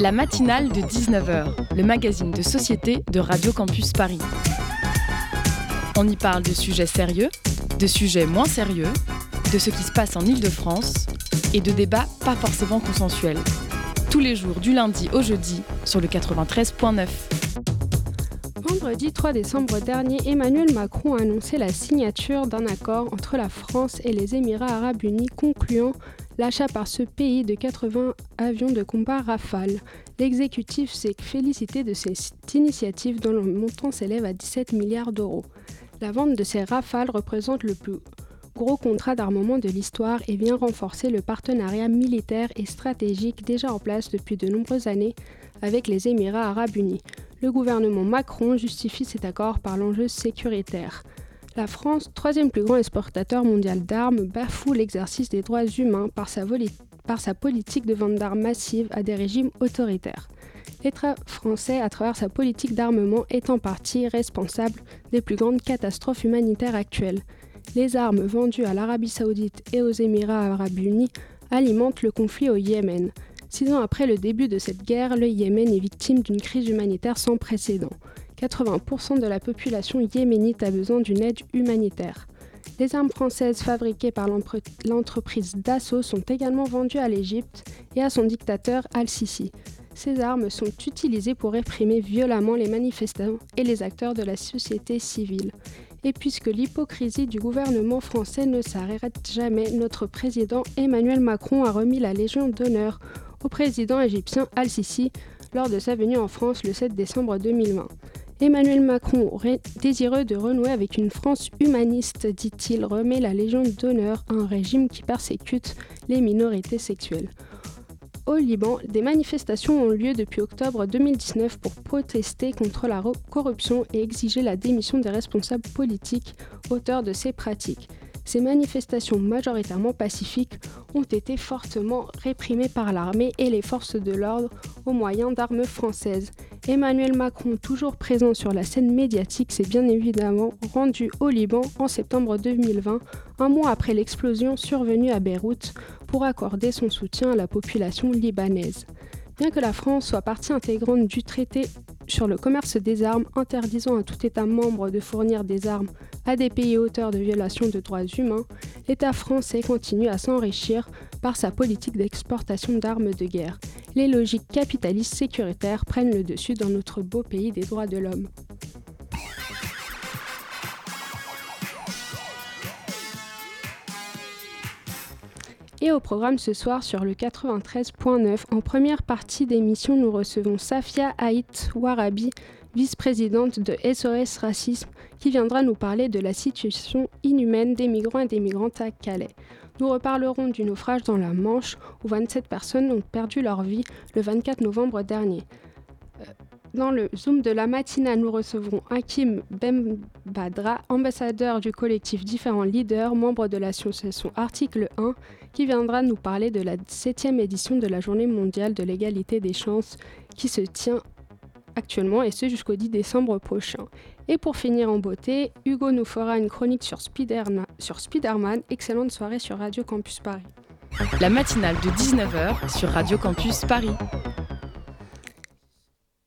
La matinale de 19h, le magazine de société de Radio Campus Paris. On y parle de sujets sérieux, de sujets moins sérieux, de ce qui se passe en Ile-de-France et de débats pas forcément consensuels. Tous les jours du lundi au jeudi sur le 93.9. Vendredi 3 décembre dernier, Emmanuel Macron a annoncé la signature d'un accord entre la France et les Émirats arabes unis concluant l'achat par ce pays de 80 avions de combat Rafale. L'exécutif s'est félicité de cette initiative dont le montant s'élève à 17 milliards d'euros. La vente de ces Rafales représente le plus gros contrat d'armement de l'histoire et vient renforcer le partenariat militaire et stratégique déjà en place depuis de nombreuses années avec les Émirats arabes unis. Le gouvernement Macron justifie cet accord par l'enjeu sécuritaire. La France, troisième plus grand exportateur mondial d'armes, bafoue l'exercice des droits humains par sa, politique de vente d'armes massives à des régimes autoritaires. L'État français, à travers sa politique d'armement, est en partie responsable des plus grandes catastrophes humanitaires actuelles. Les armes vendues à l'Arabie saoudite et aux Émirats arabes unis alimentent le conflit au Yémen. Six ans après le début de cette guerre, le Yémen est victime d'une crise humanitaire sans précédent. 80% de la population yéménite a besoin d'une aide humanitaire. Les armes françaises fabriquées par l'entreprise Dassault sont également vendues à l'Égypte et à son dictateur Al-Sisi. Ces armes sont utilisées pour réprimer violemment les manifestants et les acteurs de la société civile. Et puisque l'hypocrisie du gouvernement français ne s'arrête jamais, notre président Emmanuel Macron a remis la Légion d'honneur au président égyptien Al-Sisi lors de sa venue en France le 7 décembre 2020. Emmanuel Macron, désireux de renouer avec une France humaniste, dit-il, remet la Légion d'honneur à un régime qui persécute les minorités sexuelles. Au Liban, des manifestations ont lieu depuis octobre 2019 pour protester contre la corruption et exiger la démission des responsables politiques auteurs de ces pratiques. Ces manifestations majoritairement pacifiques ont été fortement réprimées par l'armée et les forces de l'ordre au moyen d'armes françaises. Emmanuel Macron, toujours présent sur la scène médiatique, s'est bien évidemment rendu au Liban en septembre 2020, un mois après l'explosion survenue à Beyrouth, pour accorder son soutien à la population libanaise. Bien que la France soit partie intégrante du traité sur le commerce des armes interdisant à tout État membre de fournir des armes à des pays auteurs de violations de droits humains, l'État français continue à s'enrichir par sa politique d'exportation d'armes de guerre. Les logiques capitalistes sécuritaires prennent le dessus dans notre beau pays des droits de l'homme. Et au programme ce soir sur le 93.9, en première partie d'émission, nous recevons Safia Haït Warabi, vice-présidente de SOS Racisme, qui viendra nous parler de la situation inhumaine des migrants et des migrantes à Calais. Nous reparlerons du naufrage dans la Manche où 27 personnes ont perdu leur vie le 24 novembre dernier. Euh, dans le Zoom de la matinale, nous recevrons Hakim Bembadra, ambassadeur du collectif Différents Leaders, membre de l'association Article 1, qui viendra nous parler de la 7e édition de la Journée mondiale de l'égalité des chances qui se tient actuellement et ce jusqu'au 10 décembre prochain. Et pour finir en beauté, Hugo nous fera une chronique sur, sur Spider-Man. Excellente soirée sur Radio Campus Paris. La matinale de 19h sur Radio Campus Paris.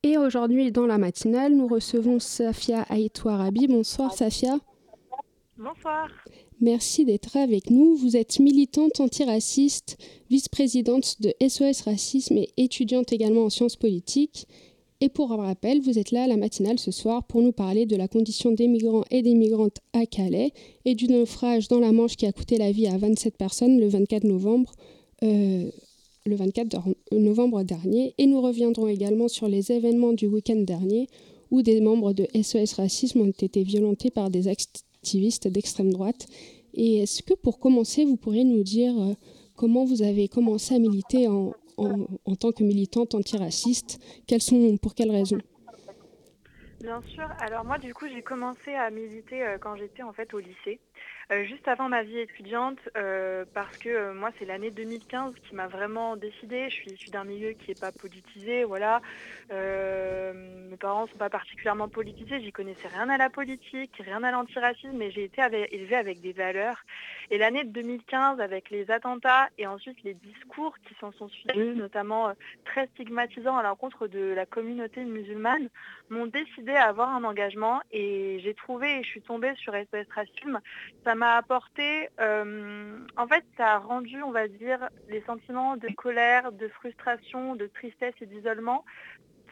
Et aujourd'hui, dans la matinale, nous recevons Safia Aïtouarabi. Bonsoir Safia. Bonsoir. Merci d'être avec nous. Vous êtes militante antiraciste, vice-présidente de SOS Racisme et étudiante également en sciences politiques. Et pour un rappel, vous êtes là à la matinale ce soir pour nous parler de la condition des migrants et des migrantes à Calais et du naufrage dans la Manche qui a coûté la vie à 27 personnes le 24 novembre. Euh, le 24 novembre dernier et nous reviendrons également sur les événements du week-end dernier où des membres de SOS Racisme ont été violentés par des activistes d'extrême droite. Et est-ce que pour commencer, vous pourriez nous dire euh, comment vous avez commencé à militer en, tant que militante antiraciste? Quelles sont, Pour quelles raisons? Bien sûr. Alors moi, du coup, j'ai commencé à militer euh, quand j'étais en fait au lycée. Euh, juste avant ma vie étudiante, euh, parce que euh, moi, c'est l'année 2015 qui m'a vraiment décidée. Je suis issue d'un milieu qui n'est pas politisé, voilà. mes parents ne sont pas particulièrement politisés, j'y connaissais rien à la politique, rien à l'antiracisme, mais j'ai été élevée avec des valeurs. Et l'année de 2015, avec les attentats et ensuite les discours qui s'en sont suivis, notamment très stigmatisants à l'encontre de la communauté musulmane, m'ont décidé à avoir un engagement et j'ai trouvé et je suis tombée sur SOS Racisme. Ça m'a apporté, euh, en fait, ça a rendu, on va dire, les sentiments de colère, de frustration, de tristesse et d'isolement,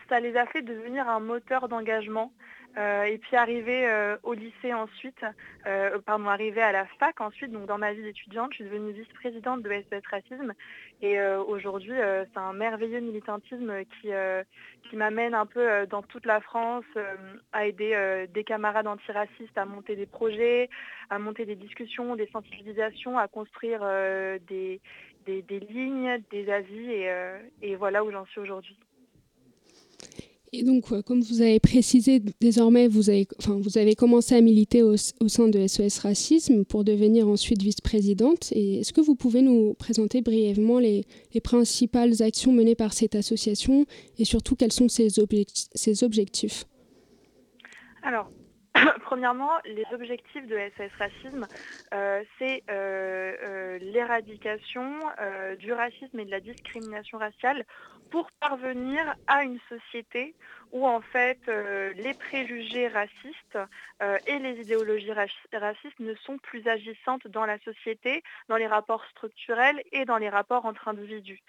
ça les a fait devenir un moteur d'engagement. Euh, et puis arriver euh, au lycée ensuite, pardon, arriver à la fac ensuite, donc dans ma vie d'étudiante, je suis devenue vice-présidente de SOS Racisme. Et aujourd'hui, c'est un merveilleux militantisme qui, qui m'amène un peu dans toute la France à aider des camarades antiracistes à monter des projets, à monter des discussions, des sensibilisations, à construire des, des, lignes, des avis. et voilà où j'en suis aujourd'hui. Et donc, comme vous avez précisé, désormais, vous avez, enfin, vous avez commencé à militer au, sein de SOS Racisme pour devenir ensuite vice-présidente. Et est-ce que vous pouvez nous présenter brièvement les, principales actions menées par cette association et surtout quels sont ses, ses objectifs? Alors, Premièrement, les objectifs de SOS Racisme, euh, c'est euh, euh, l'éradication du racisme et de la discrimination raciale pour parvenir à une société où en fait les préjugés racistes et les idéologies racistes ne sont plus agissantes dans la société, dans les rapports structurels et dans les rapports entre individus.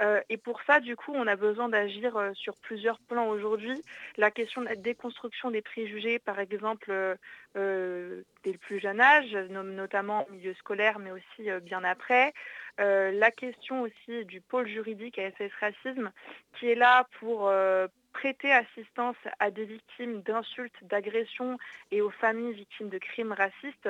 Euh, et pour ça, du coup, on a besoin d'agir euh, sur plusieurs plans aujourd'hui. La question de la déconstruction des préjugés, par exemple, euh, dès le plus jeune âge, notamment au milieu scolaire, mais aussi bien après. La question aussi du pôle juridique à SS Racisme, qui est là pour prêter assistance à des victimes d'insultes, d'agressions et aux familles victimes de crimes racistes.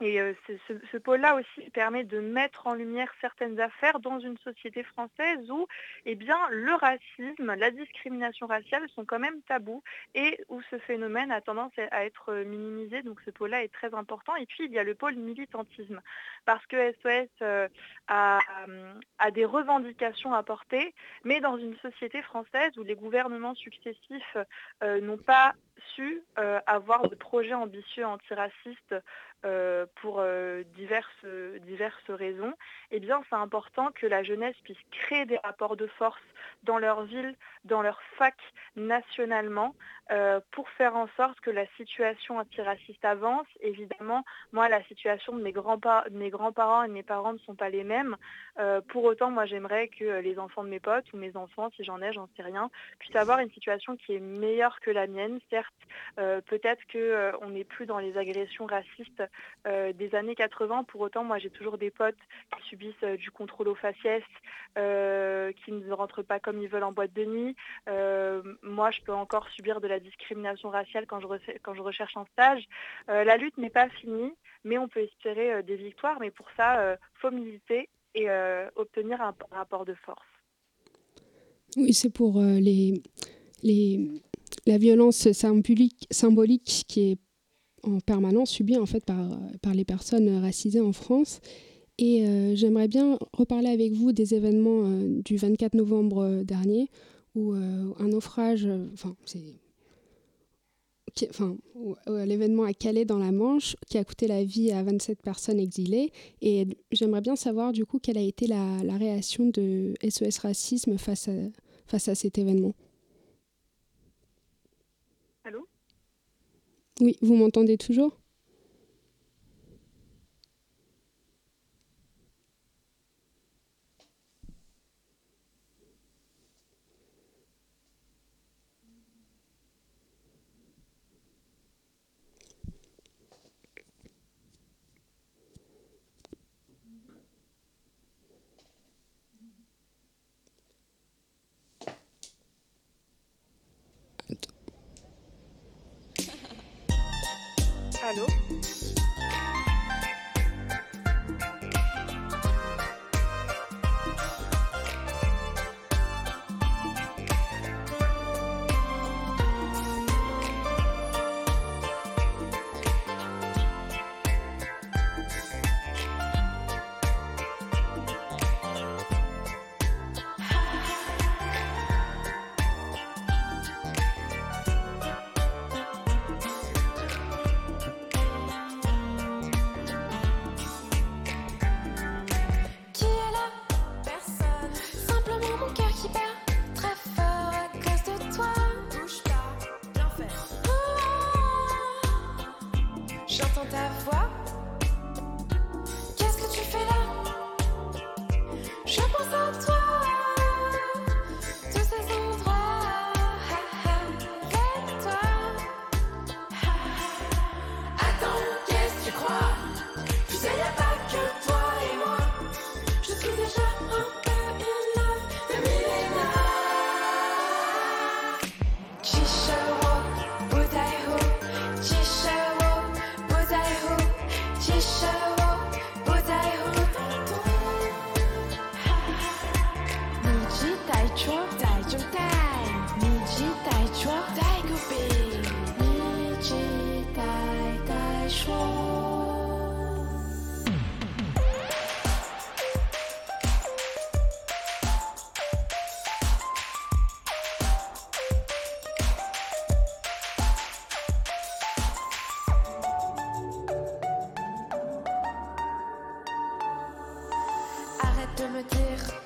Et euh, ce, pôle-là aussi permet de mettre en lumière certaines affaires dans une société française où eh le racisme, la discrimination raciale sont quand même tabous et où ce phénomène a tendance à être minimisé. Donc ce pôle-là est très important. Et puis il y a le pôle militantisme parce que SOS euh, a, des revendications à porter, mais dans une société française où les gouvernements successifs euh, n'ont pas su avoir de projets ambitieux antiracistes euh, pour euh, diverses, diverses raisons, eh bien c'est important que la jeunesse puisse créer des rapports de force dans leur ville, dans leur fac, nationalement, euh, pour faire en sorte que la situation antiraciste avance. Évidemment, moi, la situation de mes grands-parents et de mes parents ne sont pas les mêmes. pour autant, moi, j'aimerais que les enfants de mes potes ou mes enfants, si j'en ai, j'en sais rien, puissent avoir une situation qui est meilleure que la mienne. Certes, peut-être qu'on n'est plus dans les agressions racistes euh, des années 80. Pour autant, moi, j'ai toujours des potes qui subissent euh, du contrôle aux faciès, euh, qui ne rentrent pas comme ils veulent en boîte de nuit. moi, je peux encore subir de la discrimination raciale quand je, quand je recherche un stage. la lutte n'est pas finie, mais on peut espérer des victoires. Mais pour ça, il faut militer et obtenir un rapport de force. Oui, c'est pour les, les, la violence symbolique, qui est en permanence subi en fait par, par les personnes racisées en France. Et euh, j'aimerais bien reparler avec vous des événements euh, du 24 novembre dernier où euh, un naufrage, enfin c'est enfin, l'événement à Calais dans la Manche qui a coûté la vie à 27 personnes exilées. Et j'aimerais bien savoir du coup quelle a été la, la réaction de SOS Racisme face à, face à cet événement? Oui, vous m'entendez toujours? ¿no? Allô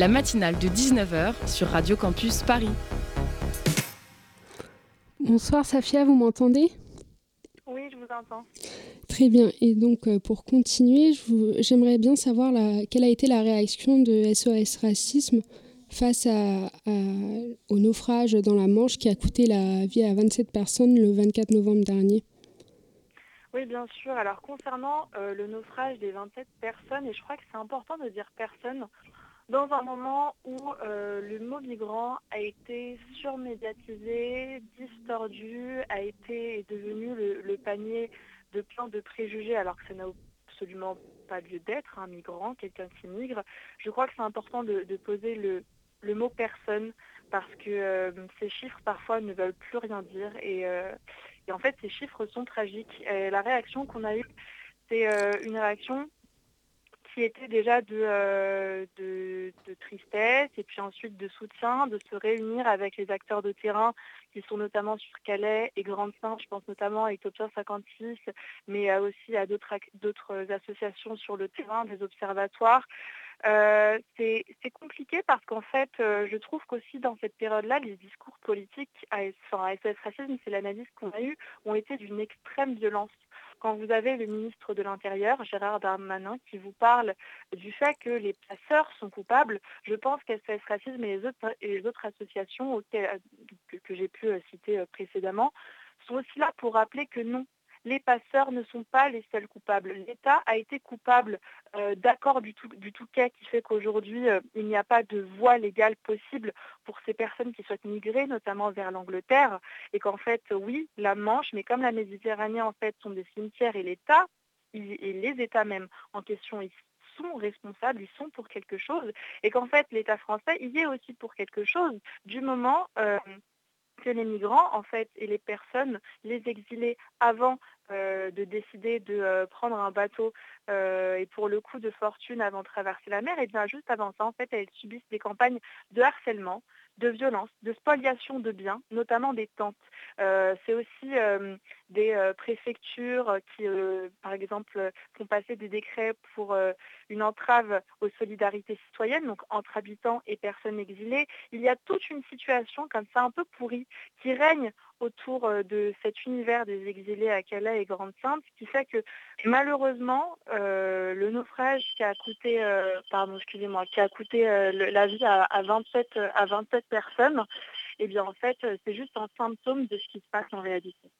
la matinale de 19h sur Radio Campus Paris. Bonsoir Safia, vous m'entendez? Oui, je vous entends. Très bien. Et donc, euh, pour continuer, j'aimerais bien savoir quelle a été la réaction de SOS Racisme face au naufrage dans la Manche qui a coûté la vie à 27 personnes le 24 novembre dernier? Oui, bien sûr. Alors, concernant euh, le naufrage des 27 personnes, et je crois que c'est important de dire personnes, dans un moment où euh, le mot migrant a été surmédiatisé, distordu, a été devenu le, panier de plein de préjugés alors que ça n'a absolument pas lieu d'être un migrant, quelqu'un qui migre. Je crois que c'est important de, poser le, mot personne parce que euh, ces chiffres parfois ne veulent plus rien dire et, euh, en fait ces chiffres sont tragiques. La réaction qu'on a eue, c'est une réaction qui était déjà euh, de, de, tristesse et puis ensuite de soutien, de se réunir avec les acteurs de terrain qui sont notamment sur Calais et Grande-Saint, je pense notamment à Utopia 56, mais aussi à d'autres associations sur le terrain, des observatoires. Euh, c'est compliqué parce qu'en fait, euh, je trouve qu'aussi dans cette période-là, les discours politiques, à, enfin, à SOS Racisme, c'est l'analyse qu'on a eue, ont été d'une extrême violence quand vous avez le ministre de l'Intérieur, Gérard Darmanin, qui vous parle du fait que les passeurs sont coupables, je pense qu'SOS Racisme et les autres, les autres associations que j'ai pu euh, citer euh, précédemment sont aussi là pour rappeler que non, les passeurs ne sont pas les seuls coupables. L'État a été coupable euh, d'accord du, tout, du Touquet qui fait qu'aujourd'hui, euh, il n'y a pas de voie légale possible pour ces personnes qui souhaitent migrer, notamment vers l'Angleterre, et qu'en fait, oui, la Manche, mais comme la Méditerranée, en fait, sont des cimetières et l'État, et les États même en question sont responsables, ils sont pour quelque chose, et qu'en fait l'État français y est aussi pour quelque chose, du moment que les migrants, en fait, et les personnes, les exilés, avant euh, de décider de euh, prendre un bateau euh, et pour le coup de fortune avant de traverser la mer, et bien juste avant ça, en fait, elles subissent des campagnes de harcèlement, de violence, de spoliation de biens, notamment des tentes. c'est aussi des préfectures qui, par exemple, font passer des décrets pour une entrave aux solidarités citoyennes, donc entre habitants et personnes exilées. Il y a toute une situation comme ça un peu pourrie qui règne autour euh, de cet univers des exilés à Calais et Grande-Sainte, qui fait que malheureusement, euh, le naufrage qui a coûté, euh, pardon, excusez-moi, qui a coûté la vie à, 27, à 27 personnes, eh bien en fait, c'est juste un symptôme de ce qui se passe en réalité.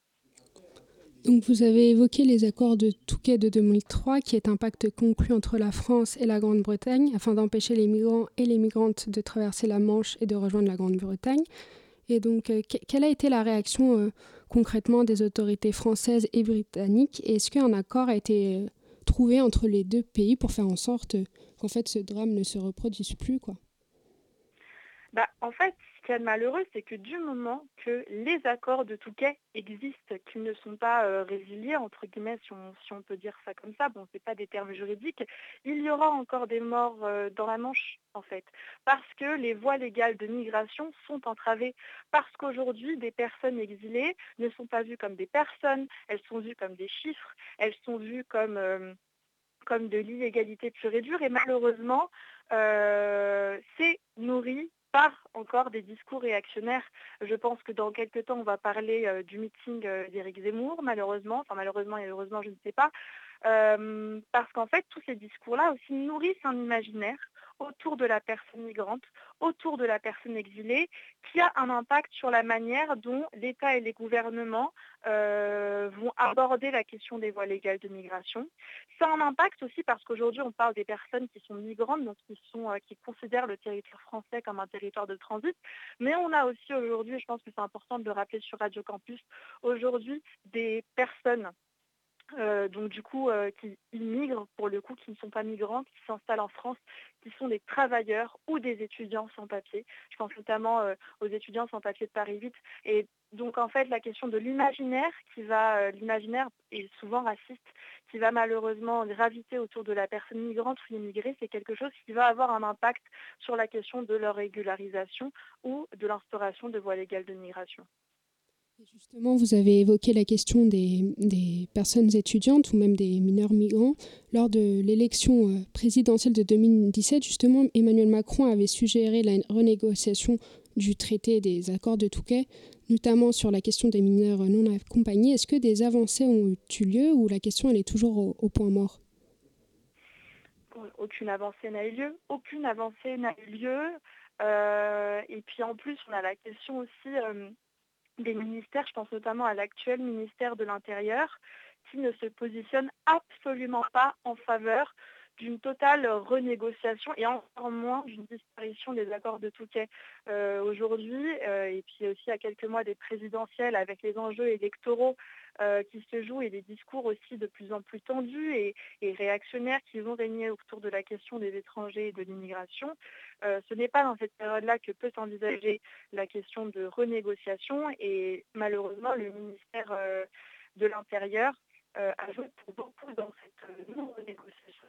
Donc vous avez évoqué les accords de Touquet de 2003, qui est un pacte conclu entre la France et la Grande-Bretagne afin d'empêcher les migrants et les migrantes de traverser la Manche et de rejoindre la Grande-Bretagne. Et donc, euh, quelle a été la réaction euh, concrètement des autorités françaises et britanniques? Est-ce qu'un accord a été euh, trouvé entre les deux pays pour faire en sorte qu'en fait ce drame ne se reproduise plus quoi? Bah, En fait, malheureux, c'est que du moment que les accords de Touquet existent, qu'ils ne sont pas euh, résiliés, entre guillemets, si on, peut dire ça comme ça, bon, c'est pas des termes juridiques, il y aura encore des morts euh, dans la Manche, en fait, parce que les voies légales de migration sont entravées, parce qu'aujourd'hui, des personnes exilées ne sont pas vues comme des personnes, elles sont vues comme des chiffres, elles sont vues comme... Euh, comme de l'illégalité pure et dure. Et malheureusement, c'est nourri par encore des discours réactionnaires. Je pense que dans quelques temps, on va parler euh, du meeting euh, d'Éric Zemmour, malheureusement, enfin malheureusement et heureusement, je ne sais pas, euh, parce qu'en fait, tous ces discours-là aussi nourrissent un imaginaire autour de la personne migrante, autour de la personne exilée, qui a un impact sur la manière dont l'État et les gouvernements euh, vont aborder la question des voies légales de migration. Ça a un impact aussi parce qu'aujourd'hui, on parle des personnes qui sont migrantes, donc qui, euh, qui considèrent le territoire français comme un territoire de transit. Mais on a aussi aujourd'hui, je pense que c'est important de le rappeler sur Radio Campus, aujourd'hui des personnes euh, donc du coup euh, qui immigrent pour le coup, qui ne sont pas migrants, qui s'installent en France, qui sont des travailleurs ou des étudiants sans papier. Je pense notamment euh, aux étudiants sans papier de Paris 8. Et donc en fait la question de l'imaginaire qui va, l'imaginaire est souvent raciste, qui va malheureusement graviter autour de la personne migrante ou immigrée, c'est quelque chose qui va avoir un impact sur la question de leur régularisation ou de l'instauration de voies légales de migration. Justement, vous avez évoqué la question des, personnes étudiantes ou même des mineurs migrants. Lors de l'élection euh, présidentielle de 2017, justement, Emmanuel Macron avait suggéré la renégociation du traité des accords de Touquet, notamment sur la question des mineurs non accompagnés. Est-ce que des avancées ont eu lieu ou la question elle est toujours au, point mort? Aucune avancée n'a eu lieu. Aucune avancée n'a eu lieu. Euh, et puis en plus, on a la question aussi euh, des ministères, je pense notamment à l'actuel ministère de l'Intérieur, qui ne se positionne absolument pas en faveur d'une totale renégociation et encore moins d'une disparition des accords de Touquet euh, aujourd'hui, euh, et puis aussi à quelques mois des présidentielles avec les enjeux électoraux euh, qui se jouent et des discours aussi de plus en plus tendus et, réactionnaires qui vont régner autour de la question des étrangers et de l'immigration. ce n'est pas dans cette période-là que peut s'envisager la question de renégociation et malheureusement le ministère de l'Intérieur a joué pour beaucoup dans cette non-renégociation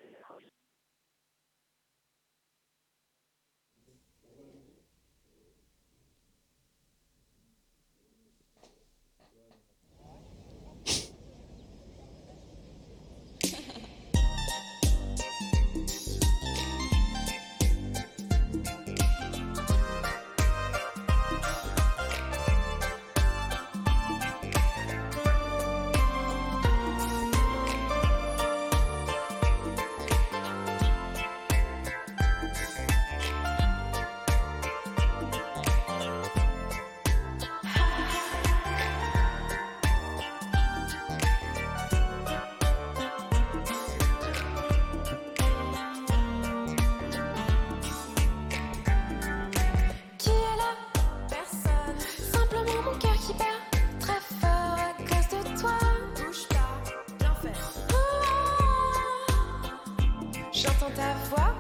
J'entends ta voix.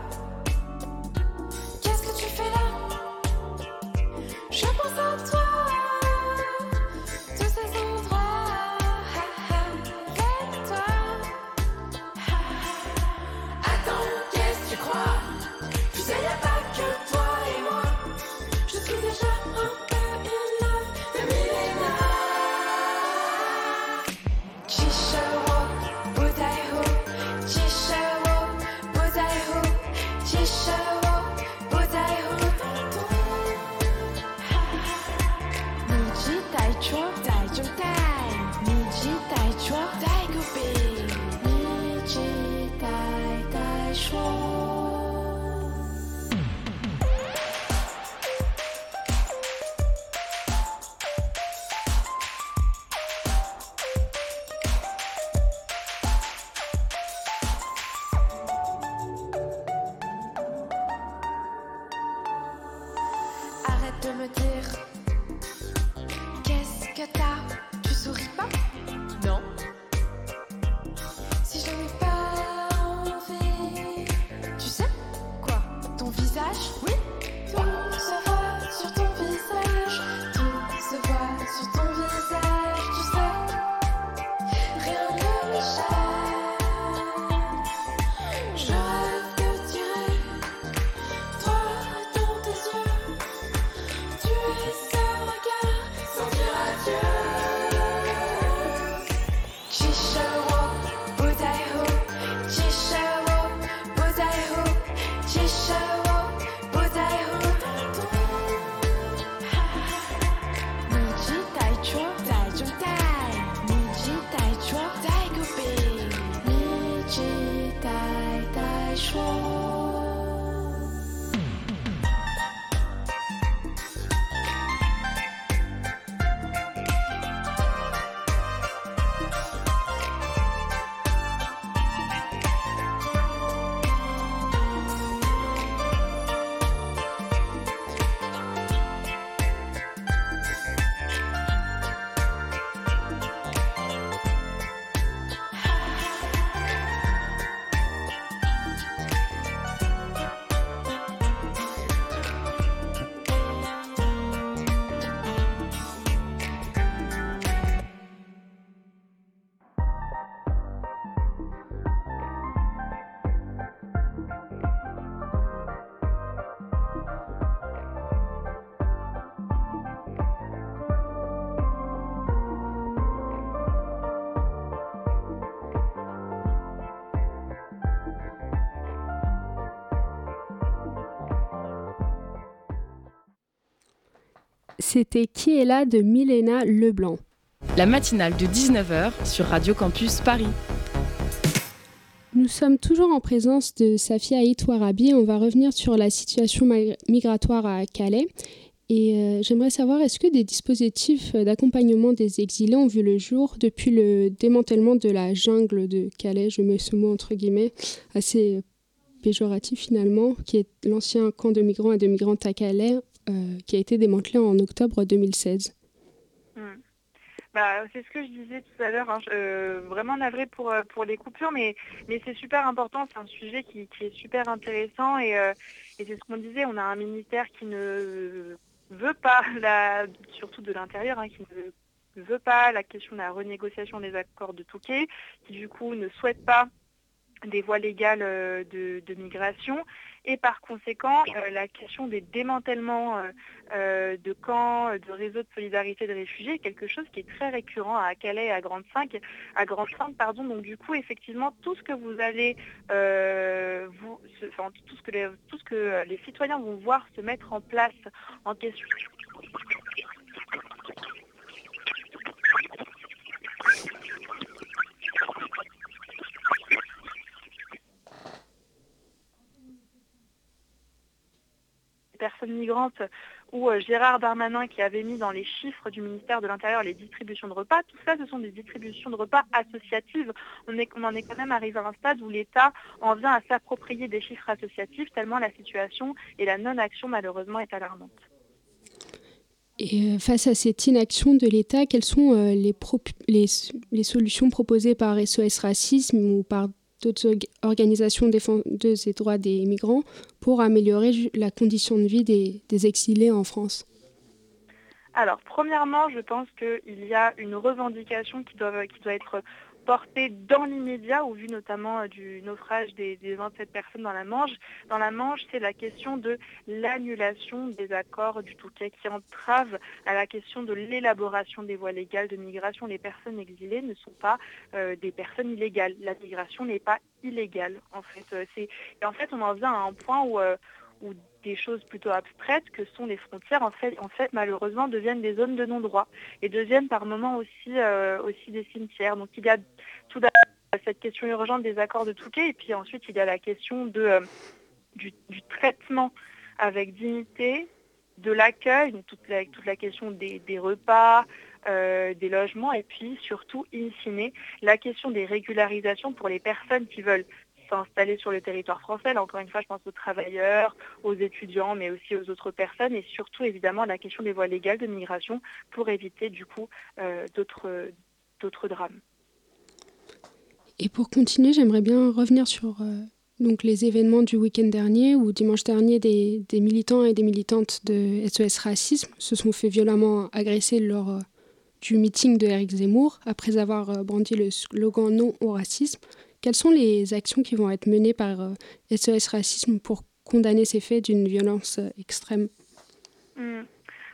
C'était Qui est là de Milena Leblanc. La matinale de 19h sur Radio Campus Paris. Nous sommes toujours en présence de Safia Itouarabi. On va revenir sur la situation migratoire à Calais. Et euh, j'aimerais savoir, est-ce que des dispositifs d'accompagnement des exilés ont vu le jour depuis le démantèlement de la jungle de Calais Je mets ce mot entre guillemets, assez péjoratif finalement, qui est l'ancien camp de migrants et de migrantes à Calais, euh, qui a été démantelé en octobre 2016. Hmm. Bah, c'est ce que je disais tout à l'heure, hein. Euh, vraiment navré pour, euh, pour les coupures, mais, mais c'est super important, c'est un sujet qui, est super intéressant et, c'est ce qu'on disait, on a un ministère qui ne veut pas, surtout de l'intérieur, hein, qui ne veut pas la question de la renégociation des accords de Touquet, qui du coup ne souhaite pas des voies légales de migration et par conséquent euh, la question des démantèlements euh, euh, de camps, de réseaux de solidarité de réfugiés est quelque chose qui est très récurrent à Calais et à Grande 5, à Grande 5 pardon. Donc du coup effectivement tout ce que vous allez vous, tout ce que les citoyens vont voir se mettre en place en question personnes migrantes ou euh, Gérard Darmanin qui avait mis dans les chiffres du ministère de l'Intérieur les distributions de repas, tout ça ce sont des distributions de repas associatives. On, est, en est quand même arrivé à un stade où l'État en vient à s'approprier des chiffres associatifs tellement la situation et la non-action malheureusement est alarmante. Et euh, face à cette inaction de l'État, quelles sont euh, les solutions proposées par SOS Racisme ou par d'autres org- organisations défendeuses des droits des migrants pour améliorer la condition de vie des, des exilés en France. Alors, premièrement, je pense qu'il y a une revendication qui doit, qui doit être portée dans l'immédiat, au vu notamment euh, du naufrage des, des 27 personnes dans la Manche. Dans la Manche, c'est la question de l'annulation des accords du Touquet qui entrave à la question de l'élaboration des voies légales de migration. Les personnes exilées ne sont pas euh, des personnes illégales. La migration n'est pas illégale, en fait. Euh, Et en fait, on en vient à un point où... où des choses plutôt abstraites que sont les frontières, en fait, en fait malheureusement, deviennent des zones de non-droit et deviennent par moments aussi, euh, aussi des cimetières. Donc il y a tout d'abord cette question urgente des accords de Touquet et puis ensuite il y a la question de, euh, du, traitement avec dignité, de l'accueil, toute la, toute la question des, des repas, euh, des logements et puis surtout, in fine, la question des régularisations pour les personnes qui veulent s'installer sur le territoire français. Là, encore une fois, je pense aux travailleurs, aux étudiants, mais aussi aux autres personnes et surtout évidemment la question des voies légales de migration pour éviter du coup euh, d'autres drames. Et pour continuer, j'aimerais bien revenir sur euh, donc les événements du week-end dernier où dimanche dernier des, des, militants et des militantes de SOS Racisme se sont fait violemment agresser lors euh, du meeting de Eric Zemmour après avoir brandi le slogan non au racisme. Quelles sont les actions qui vont être menées par SOS Racisme pour condamner ces faits d'une violence extrême? Mmh.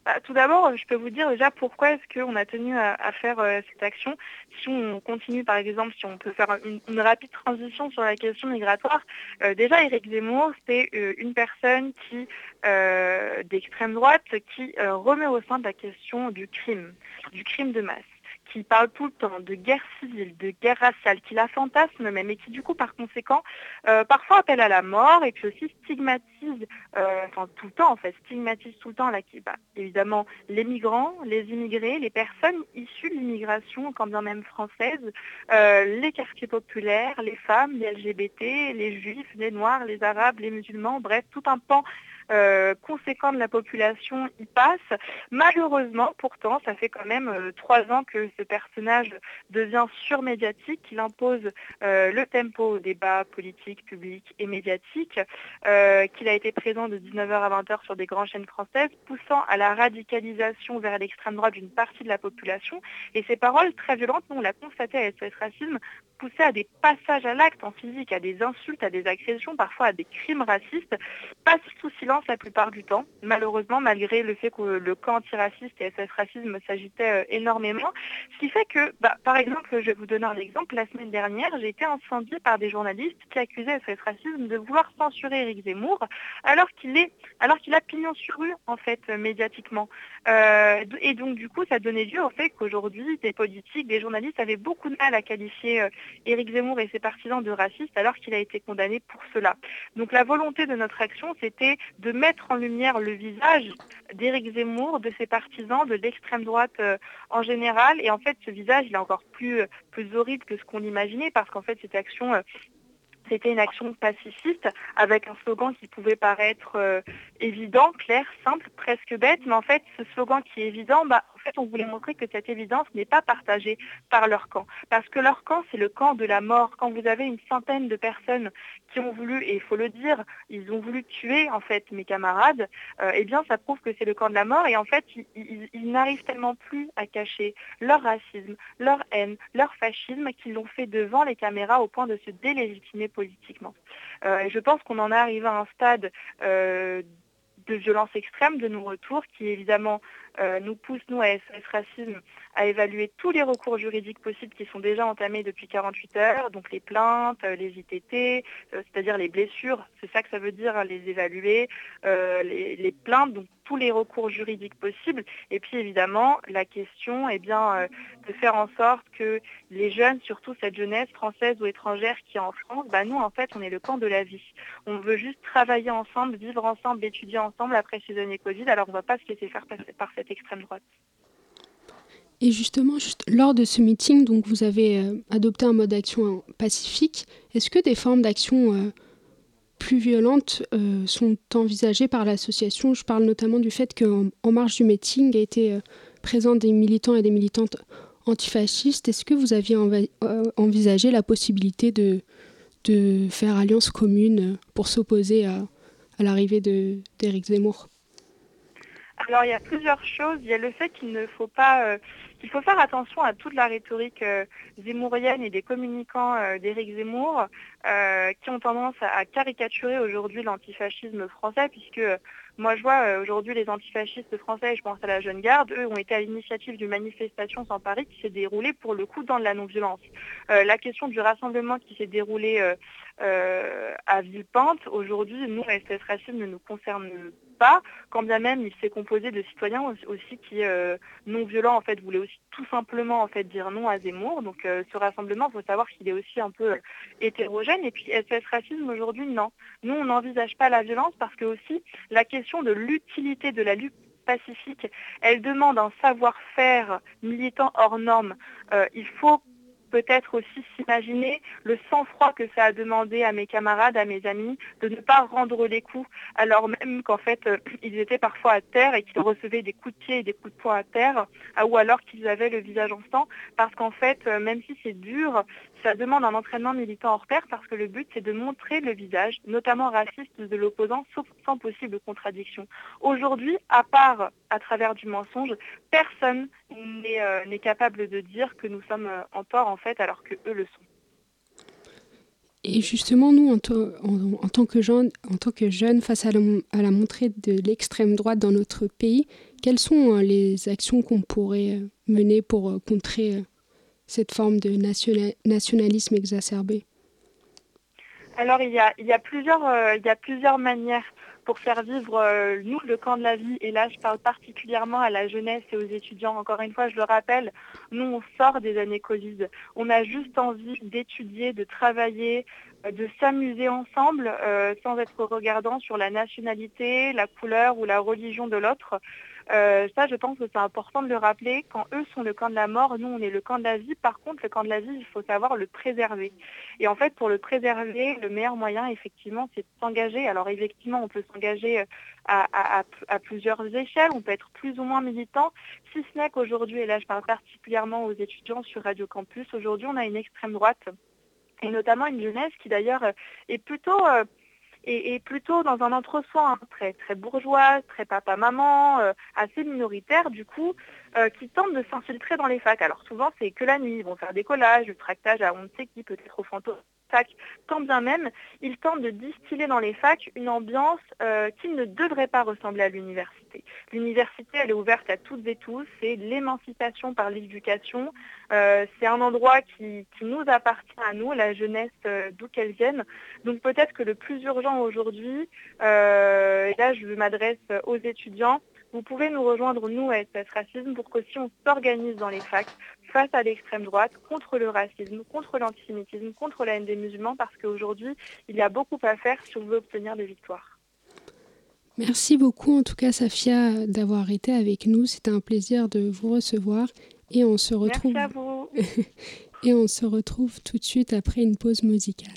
Bah, tout d'abord, je peux vous dire déjà pourquoi est-ce qu'on a tenu à, faire euh, cette action. Si on continue, par exemple, si on peut faire une, rapide transition sur la question migratoire, euh, déjà, Éric Zemmour, c'est euh, une personne euh, d'extrême droite qui euh, remet au sein de la question du crime, du crime de masse qui parle tout le temps de guerre civile, de guerre raciale, qui la fantasme même et qui du coup par conséquent euh, parfois appelle à la mort et puis aussi stigmatise, euh, enfin tout le temps en fait, stigmatise tout le temps là, qui, bah, évidemment les migrants, les immigrés, les personnes issues de l'immigration, quand bien même française, euh, les quartiers populaires, les femmes, les LGBT, les juifs, les noirs, les arabes, les musulmans, bref, tout un pan euh, conséquent de la population y passe. Malheureusement, pourtant, ça fait quand même euh, trois ans que ce personnage devient surmédiatique, qu'il impose euh, le tempo au débat politique, public et médiatique, euh, qu'il a été présent de 19h à 20h sur des grandes chaînes françaises, poussant à la radicalisation vers l'extrême droite d'une partie de la population. Et ces paroles très violentes, nous on l'a constaté à SOS Racisme, poussaient à des passages à l'acte en physique, à des insultes, à des agressions, parfois à des crimes racistes, passent sous silence la plupart du temps, malheureusement, malgré le fait que le camp antiraciste et SOS Racisme s'agitait euh, énormément. Ce qui fait que, bah, par exemple, je vais vous donner un exemple, la semaine dernière, j'ai été incendiée par des journalistes qui accusaient SOS Racisme de vouloir censurer Éric Zemmour, alors qu'il est, alors qu'il a pignon sur rue, en fait, euh, médiatiquement. Euh, et donc, du coup, ça donnait lieu au fait qu'aujourd'hui, des politiques, des journalistes avaient beaucoup de mal à qualifier Éric Zemmour et ses partisans de racistes, alors qu'il a été condamné pour cela. Donc, la volonté de notre action, c'était de mettre en lumière le visage d'Éric Zemmour, de ses partisans, de l'extrême droite euh, en général. Et en fait, ce visage, il est encore plus, plus horrible que ce qu'on imaginait, parce qu'en fait, cette action euh, c'était une action pacifiste avec un slogan qui pouvait paraître euh, évident, clair, simple, presque bête, mais en fait ce slogan qui est évident, bah, fait on voulait montrer que cette évidence n'est pas partagée par leur camp. Parce que leur camp c'est le camp de la mort. Quand vous avez une centaine de personnes qui ont voulu, et il faut le dire, ils ont voulu tuer en fait mes camarades, euh, eh bien ça prouve que c'est le camp de la mort et en fait ils, n'arrivent tellement plus à cacher leur racisme, leur haine, leur fascisme qu'ils l'ont fait devant les caméras au point de se délégitimer politiquement. Euh, je pense qu'on en est arrivé à un stade euh, de violence extrême de nos retours qui évidemment euh, nous pousse, nous, à SOS Racisme, à évaluer tous les recours juridiques possibles qui sont déjà entamés depuis 48 heures, donc les plaintes, euh, les ITT, euh, c'est-à-dire les blessures, c'est ça que ça veut dire, hein, les évaluer, les, plaintes, donc tous les recours juridiques possibles, et puis évidemment la question eh bien, de faire en sorte que les jeunes, surtout cette jeunesse française ou étrangère qui est en France, bah, nous en fait on est le camp de la vie. On veut juste travailler ensemble, vivre ensemble, étudier ensemble après ces années Covid, alors on ne va pas se laisser faire par, par cette extrême droite. Et justement, juste lors de ce meeting, donc vous avez euh, adopté un mode d'action pacifique. Est-ce que des formes d'action euh, plus violentes euh, sont envisagées par l'association? Je parle notamment du fait qu'en en marge du meeting a été euh, présent des militants et des militantes antifascistes. Est-ce que vous aviez envi euh, envisagé la possibilité de, de faire alliance commune pour s'opposer à, à l'arrivée d'Éric Zemmour? Alors il y a plusieurs choses. Il y a le fait qu'il ne faut pas, euh, qu'il faut faire attention à toute la rhétorique euh, zémourienne et des communicants euh, d'Éric Zemmour euh, qui ont tendance à, caricaturer aujourd'hui l'antifascisme français, puisque moi je vois euh, aujourd'hui les antifascistes français, je pense à la Jeune Garde, eux ont été à l'initiative d'une manifestation sans Paris qui s'est déroulée pour le coup dans de la non-violence. Euh, la question du rassemblement qui s'est déroulé euh, à Villepinte, aujourd'hui, nous, SS Racisme ne nous concerne pas, quand bien même il s'est composé de citoyens aussi qui, euh, non violents, en fait, voulaient aussi tout simplement en fait dire non à Zemmour. Donc euh, ce rassemblement, il faut savoir qu'il est aussi un peu euh, hétérogène. Et puis SS Racisme aujourd'hui, non. Nous, on n'envisage pas la violence parce que aussi la question de l'utilité de la lutte pacifique, elle demande un savoir-faire militant hors norme. Il faut peut-être aussi s'imaginer le sang-froid que ça a demandé à mes camarades, à mes amis, de ne pas rendre les coups, alors même qu'en fait, euh, ils étaient parfois à terre et qu'ils recevaient des coups de pied et des coups de poing à terre, ah, ou alors qu'ils avaient le visage en sang, parce qu'en fait, euh, même si c'est dur, ça demande un entraînement militant hors pair, parce que le but, c'est de montrer le visage, notamment raciste, de l'opposant, sans possible contradiction. Aujourd'hui, à part à travers du mensonge, personne euh, n'est capable de dire que nous sommes euh, en tort en fait alors que eux le sont. Et justement, nous, en, tant, que jeunes, en tant que jeunes, face à la, montée de l'extrême droite dans notre pays, quelles sont euh, les actions qu'on pourrait mener pour contrer cette forme de nationalisme exacerbé? Alors, il y a, il y a plusieurs, il y a plusieurs manières pour faire vivre, euh, nous, le camp de la vie. Et là, je parle particulièrement à la jeunesse et aux étudiants. Encore une fois, je le rappelle, nous, on sort des années Covid. On a juste envie d'étudier, de travailler, euh, de s'amuser ensemble, euh, sans être regardant sur la nationalité, la couleur ou la religion de l'autre. Euh, ça, je pense que c'est important de le rappeler. Quand eux sont le camp de la mort, nous, on est le camp de la vie. Par contre, le camp de la vie, il faut savoir le préserver. Et en fait, pour le préserver, le meilleur moyen, effectivement, c'est de s'engager. Alors, effectivement, on peut s'engager euh, à, plusieurs échelles. On peut être plus ou moins militant. Si ce n'est qu'aujourd'hui, et là, je parle particulièrement aux étudiants sur Radio Campus, aujourd'hui, on a une extrême droite et notamment une jeunesse qui d'ailleurs est plutôt et, plutôt dans un entre-soi hein, très, très bourgeois, très papa-maman, euh, assez minoritaire du coup, euh, qui tentent de s'infiltrer dans les facs. Alors souvent c'est que la nuit, ils vont faire des collages, du tractage à on ne sait qui, peut-être au fantôme fac, quand bien même, ils tentent de distiller dans les facs une ambiance euh, qui ne devrait pas ressembler à l'université. L'université, elle est ouverte à toutes et tous, c'est l'émancipation par l'éducation, euh, c'est un endroit qui, nous appartient à nous, la jeunesse, euh, d'où qu'elle vienne. Donc peut-être que le plus urgent aujourd'hui, et là je m'adresse aux étudiants, vous pouvez nous rejoindre, nous, à SS Racisme, pour qu'aussi on s'organise dans les facs face à l'extrême droite, contre le racisme, contre l'antisémitisme, contre la haine des musulmans, parce qu'aujourd'hui, il y a beaucoup à faire si on veut obtenir des victoires. Merci beaucoup, en tout cas, Safia, d'avoir été avec nous. C'était un plaisir de vous recevoir. Et on se retrouve. Merci à vous. et on se retrouve tout de suite après une pause musicale.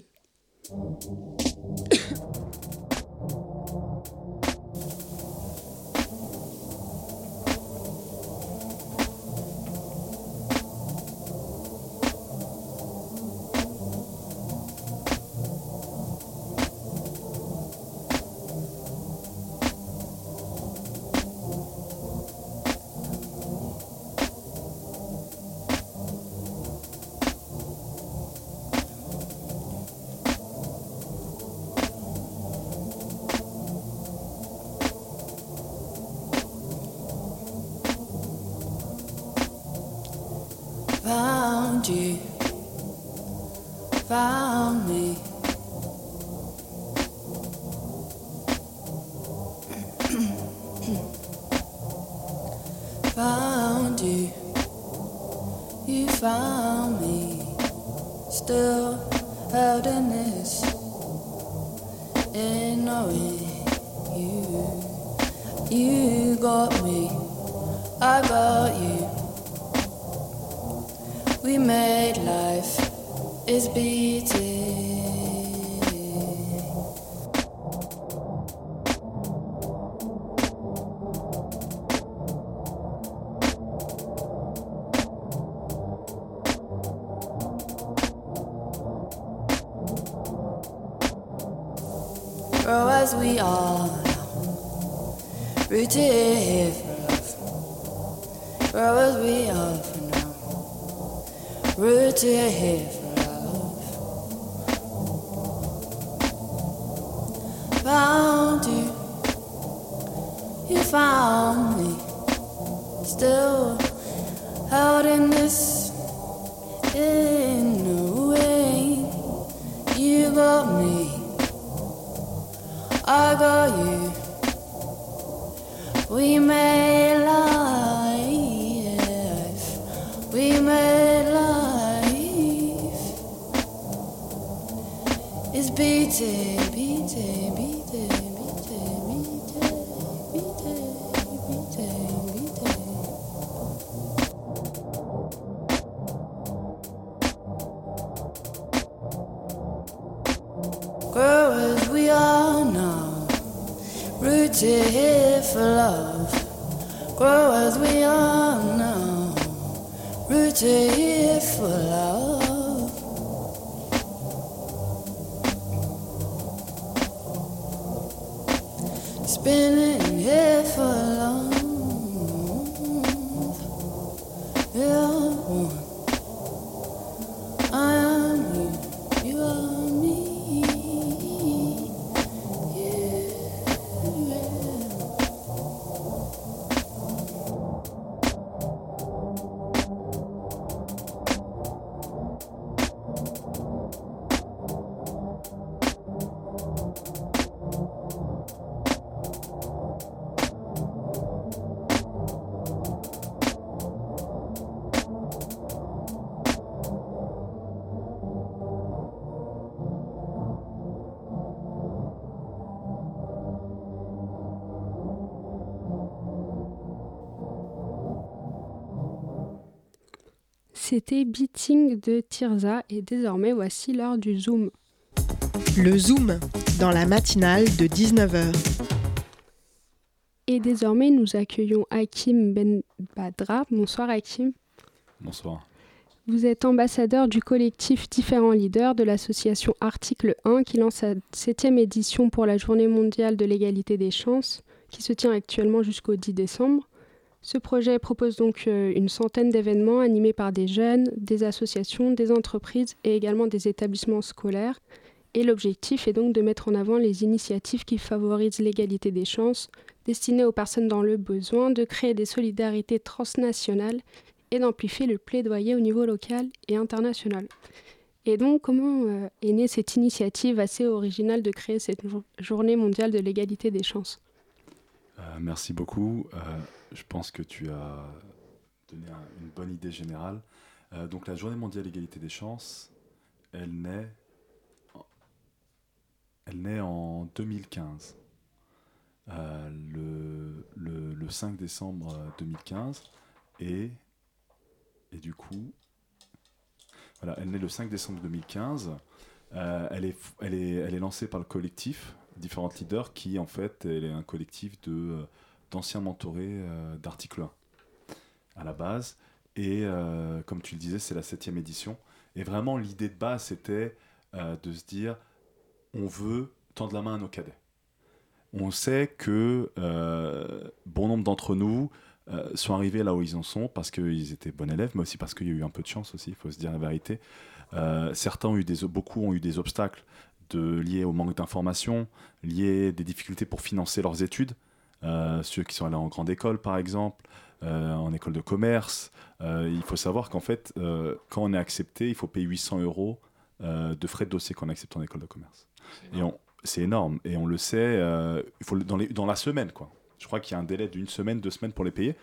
we made life is beating. C'était Beating de Tirza et désormais voici l'heure du Zoom. Le Zoom, dans la matinale de 19h. Et désormais nous accueillons Hakim Ben Badra. Bonsoir Hakim. Bonsoir. Vous êtes ambassadeur du collectif Différents Leaders de l'association Article 1 qui lance sa septième édition pour la Journée mondiale de l'égalité des chances qui se tient actuellement jusqu'au 10 décembre. Ce projet propose donc euh, une centaine d'événements animés par des jeunes, des associations, des entreprises et également des établissements scolaires. Et l'objectif est donc de mettre en avant les initiatives qui favorisent l'égalité des chances, destinées aux personnes dans le besoin, de créer des solidarités transnationales et d'amplifier le plaidoyer au niveau local et international. Et donc, comment euh, est née cette initiative assez originale de créer cette jour- journée mondiale de l'égalité des chances? Merci beaucoup. Euh, je pense que tu as donné un- une bonne idée générale. Euh, donc la Journée mondiale d'égalité des chances, elle naît, elle naît en 2015. Euh, le, le- le 5 décembre euh, 2015 et, et du coup voilà elle naît le 5 décembre 2015 Euh, elle, est, elle, est, elle est lancée par le collectif différentes leaders qui en fait est un collectif de euh, d'anciens mentorés euh, d'article 1 à la base. Et euh, comme tu le disais c'est la septième édition. Et vraiment l'idée de base c'était de se dire on veut tendre la main à nos cadets. On sait que bon nombre d'entre nous sont arrivés là où ils en sont parce qu'ils étaient bons élèves, mais aussi parce qu'il y a eu un peu de chance aussi, il faut se dire la vérité. Certains ont eu des, beaucoup ont eu des obstacles de, liés au manque d'informations, liés des difficultés pour financer leurs études. Euh, ceux qui sont allés en grande école, par exemple, euh, en école de commerce. Euh, il faut savoir qu'en fait, euh, quand on est accepté, il faut payer 800 euros euh, de frais de dossier quand on est accepté en école de commerce. Et on, c'est énorme. Et on le sait, euh, il faut dans, les- dans la semaine, quoi. Je crois qu'il y a un délai d'une semaine, deux semaines pour les payer.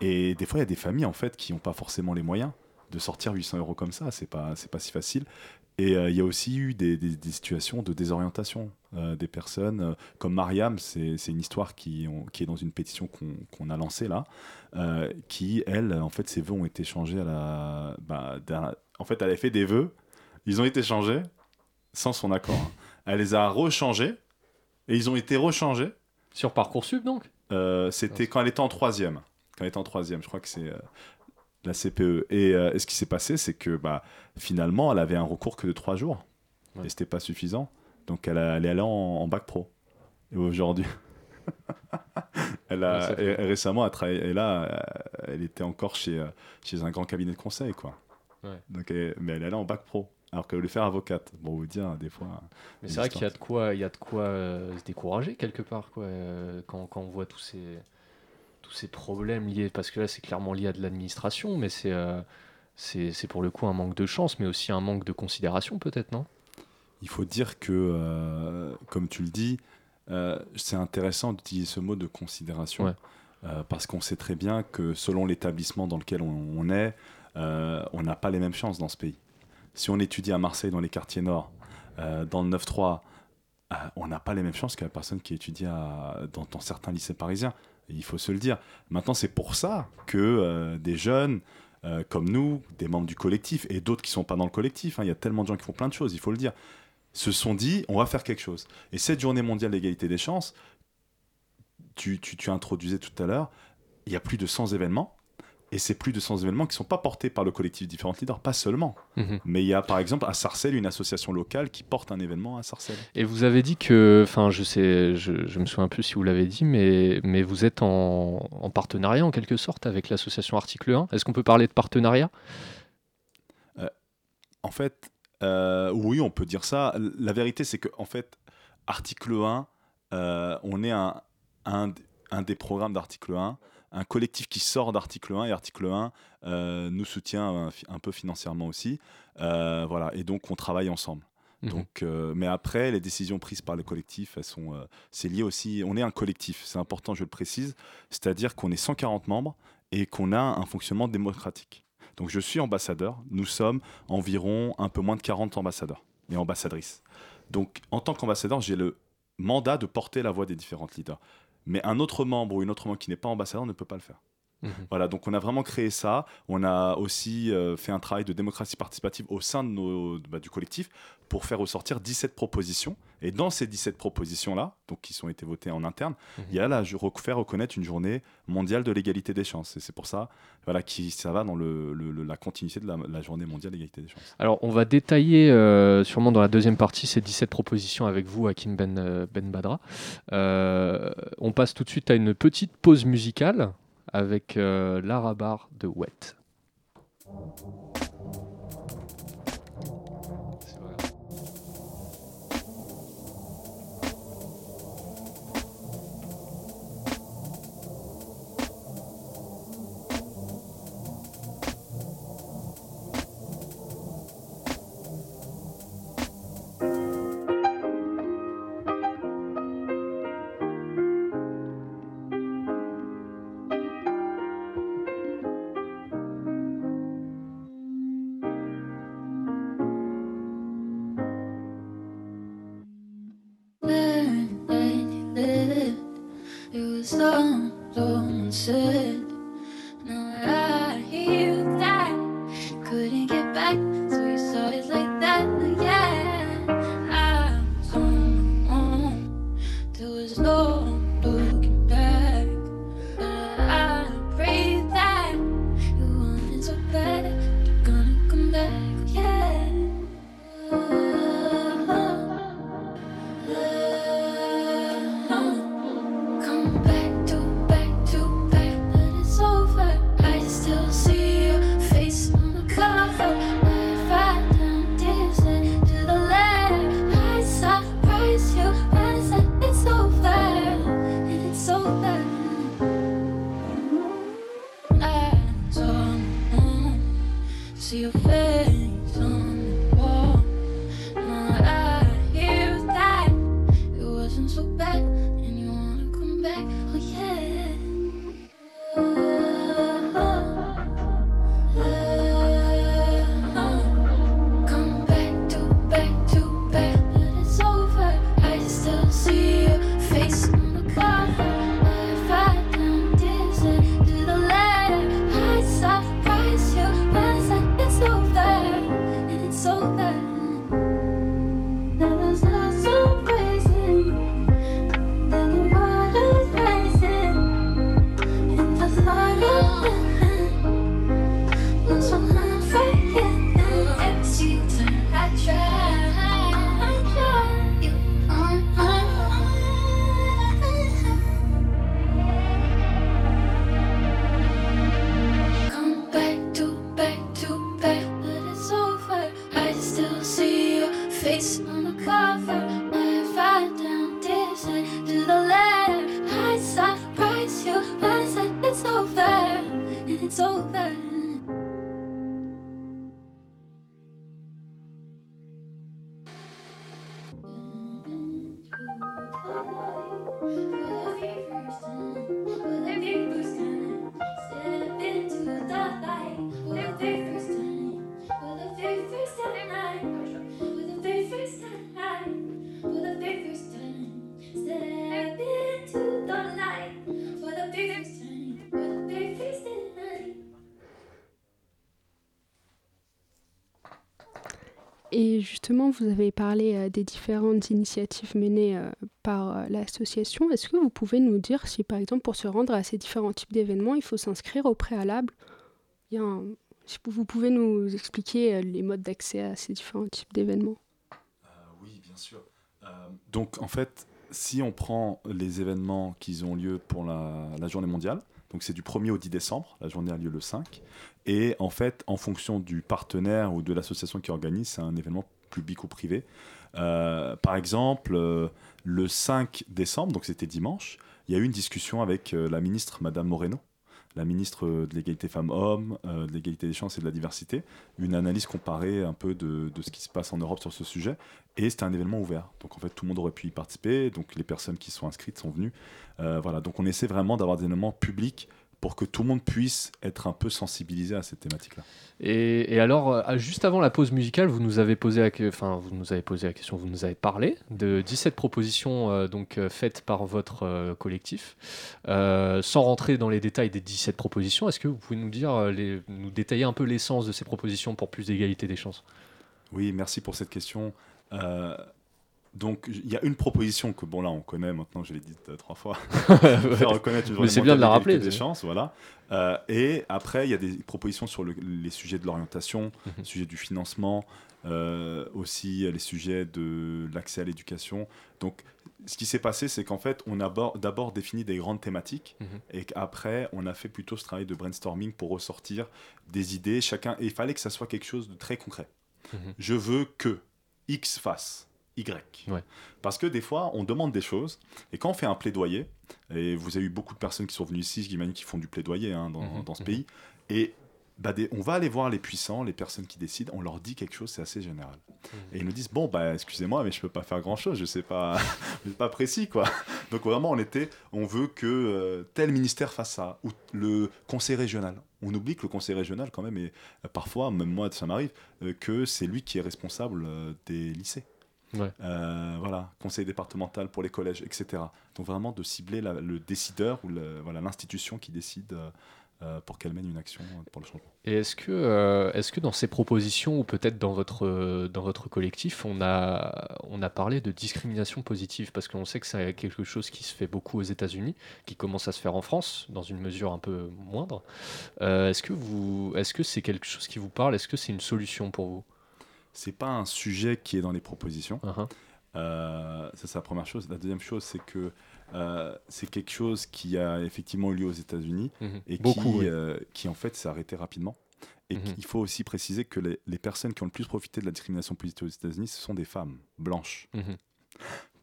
Et des fois, il y a des familles, en fait, qui n'ont pas forcément les moyens de sortir 800 euros comme ça. C'est pas, c'est pas si facile. Et euh, il y a aussi eu des, des- des situations de désorientation euh, des personnes. euh, comme Mariam, c'est, c'est une histoire qui, qui est dans une pétition qu'on, qu'on a lancée là, qui, elle, en fait, ses vœux ont été changés à la... bah, en fait, elle avait fait des vœux, ils ont été changés sans son accord. hein. Elle les a rechangés, et ils ont été rechangés. Sur Parcoursup, donc? C'était quand elle était en troisième. Quand elle était en troisième, je crois que c'est la CPE. Et, euh, et ce qui s'est passé, c'est que bah, finalement, elle avait un recours que de trois jours. Ouais. Et c'était pas suffisant. Donc elle, a- elle est allée en, en bac pro. Et aujourd'hui, elle a Ouais, récemment, elle et là, euh, elle était encore chez, euh, chez un grand cabinet de conseil, quoi. Ouais. Donc, elle- mais elle est allée en bac pro. Alors qu'elle voulait faire avocate. Bon, vous dire, des fois. Mais Des c'est vrai qu'il y a de quoi, il y a de quoi euh, se décourager quelque part, quoi, euh, quand, quand on voit tous ces, tous ces problèmes liés, parce que là c'est clairement lié à de l'administration, mais c'est euh, c'est c'est pour le coup un manque de chance, mais aussi un manque de considération peut-être, non? Il faut dire que, euh, comme tu le dis, euh, c'est intéressant d'utiliser ce mot de considération Ouais. euh, parce qu'on sait très bien que selon l'établissement dans lequel on, on est, on n'a pas les mêmes chances dans ce pays. Si on étudie à Marseille dans les quartiers nord, dans le 9-3, euh, on n'a pas les mêmes chances que la personne qui étudie à- dans, dans certains lycées parisiens. Il faut se le dire. Maintenant, c'est pour ça que euh, des jeunes euh, comme nous, des membres du collectif et d'autres qui sont pas dans le collectif, hein, il y a tellement de gens qui font plein de choses, il faut le dire, se sont dit on va faire quelque chose. Et cette journée mondiale d'égalité des chances, tu, tu, tu introduisais tout à l'heure, il y a plus de 100 événements. Et c'est plus de 100 événements qui ne sont pas portés par le collectif Différentes Leaders, pas seulement. Mhm. Mais il y a par exemple à Sarcelles une association locale qui porte un événement à Sarcelles. Et vous avez dit que, enfin, je sais, je, je me souviens plus si vous l'avez dit, mais, mais vous êtes en, en partenariat en quelque sorte avec l'association Article 1. Est-ce qu'on peut parler de partenariat? En fait, euh, oui, on peut dire ça. La vérité, c'est que en fait, article 1, euh, on est un, un, un des programmes d'article 1, un collectif qui sort d'article 1 et article 1 euh, nous soutient un, peu financièrement aussi. Euh, voilà, et donc on travaille ensemble. Mhm. Donc, euh, mais après, les décisions prises par le collectif, elles sont, c'est lié aussi. On est un collectif, c'est important, je le précise. C'est-à-dire qu'on est 140 membres et qu'on a un fonctionnement démocratique. Donc, je suis ambassadeur. Nous sommes environ un peu moins de 40 ambassadeurs et ambassadrices. Donc, en tant qu'ambassadeur, j'ai le mandat de porter la voix des différentes leaders. Mais un autre membre ou une autre membre qui n'est pas ambassadeur ne peut pas le faire. Mhm. Voilà, donc on a vraiment créé ça. On a aussi euh, fait un travail de démocratie participative au sein de nos, bah, du collectif pour faire ressortir 17 propositions. Et dans ces 17 propositions-là, donc qui sont été votées en interne, Mhm. il y a là, je faire reconnaître une journée mondiale de l'égalité des chances. Et c'est pour ça, voilà, qui ça va dans le, le- le- la continuité de la, la journée mondiale de l'égalité des chances. Alors, on va détailler euh, sûrement dans la deuxième partie ces 17 propositions avec vous, Hakim Ben, euh, ben Badra. Euh, on passe tout de suite à une petite pause musicale avec euh, l'Arabar de Wet. Et justement, vous avez parlé euh, des différentes initiatives menées euh, par euh, l'association. Est-ce que vous pouvez nous dire si, par exemple, pour se rendre à ces différents types d'événements, il faut s'inscrire au préalable? Vous pouvez nous expliquer les modes d'accès à ces différents types d'événements? oui, bien sûr. donc en fait, si on prend les événements qui ont lieu pour la journée mondiale, donc c'est du 1er au 10 décembre, la journée a lieu le 5, et en fait, en fonction du partenaire ou de l'association qui organise, c'est un événement public ou privé. Euh, par exemple, euh, le 5 décembre, donc c'était dimanche, il y a eu une discussion avec euh, la ministre Madame Moreno, la ministre de l'égalité femmes-hommes, euh, de l'égalité des chances et de la diversité, une analyse comparée un peu de, de ce qui se passe en Europe sur ce sujet. Et c'était un événement ouvert. Donc en fait, tout le monde aurait pu y participer. Donc les personnes qui sont inscrites sont venues. Euh, voilà. Donc on essaie vraiment d'avoir des événements publics pour que tout le monde puisse être un peu sensibilisé à cette thématique-là. Et, et alors, euh, juste avant la pause musicale, vous nous avez posé la, enfin, vous nous avez posé la question, vous nous avez parlé de 17 propositions euh, donc euh, faites par votre euh, collectif. Euh, sans rentrer dans les détails des 17 propositions, est-ce que vous pouvez nous dire, les, nous détailler un peu l'essence de ces propositions pour plus d'égalité des chances? Oui, merci pour cette question. Donc il y a une proposition que bon là on connaît maintenant, je l'ai dit euh, trois fois. Faire reconnaître une Mais c'est bien de la rappeler, Des chances, voilà. Euh, et après il y a des propositions sur le- les sujets de l'orientation, Mhm. le sujet du financement, euh, aussi les sujets de l'accès à l'éducation. Donc ce qui s'est passé, c'est qu'en fait on a bord- d'abord défini des grandes thématiques Mhm. et qu'après on a fait plutôt ce travail de brainstorming pour ressortir des idées. Chacun et il fallait que ça soit quelque chose de très concret. Mhm. Je veux que X fasse Y. Ouais. Parce que des fois, on demande des choses, et quand on fait un plaidoyer, et vous avez eu beaucoup de personnes qui sont venues ici, j'imagine, qui font du plaidoyer hein, dans, Mhm, dans ce mhm. pays, et bah, des- on va aller voir les puissants, les personnes qui décident, on leur dit quelque chose, c'est assez général. Mhm. Et ils nous disent, bon, bah, excusez-moi, mais je peux pas faire grand-chose, je sais pas, je suis pas précis, quoi. Donc vraiment, on était, on veut que euh, tel ministère fasse ça, ou le conseil régional. On oublie que le conseil régional, quand même, et parfois, même moi, ça m'arrive, euh, que c'est lui qui est responsable euh, des lycées. Ouais. Euh, voilà, conseil départemental pour les collèges, etc. Donc vraiment de cibler la- le décideur ou le- voilà l'institution qui décide euh, euh, pour qu'elle mène une action pour le changement. Et est-ce que, euh, est-ce que dans ces propositions, ou peut-être dans votre, dans votre collectif, on a, on a parlé de discrimination positive? Parce qu'on sait que c'est quelque chose qui se fait beaucoup aux États-Unis, qui commence à se faire en France, dans une mesure un peu moindre. Est-ce que vous, est-ce que c'est quelque chose qui vous parle? Est-ce que c'est une solution pour vous? C'est pas un sujet qui est dans les propositions. Uh-huh. Euh, ça, c'est la première chose. La deuxième chose, c'est que euh, c'est quelque chose qui a effectivement eu lieu aux États-Unis Mhm. et Beaucoup, qui, oui. euh, qui en fait s'est arrêté rapidement. Et Mhm. il faut aussi préciser que les, les personnes qui ont le plus profité de la discrimination positive aux États-Unis, ce sont des femmes blanches. Mhm.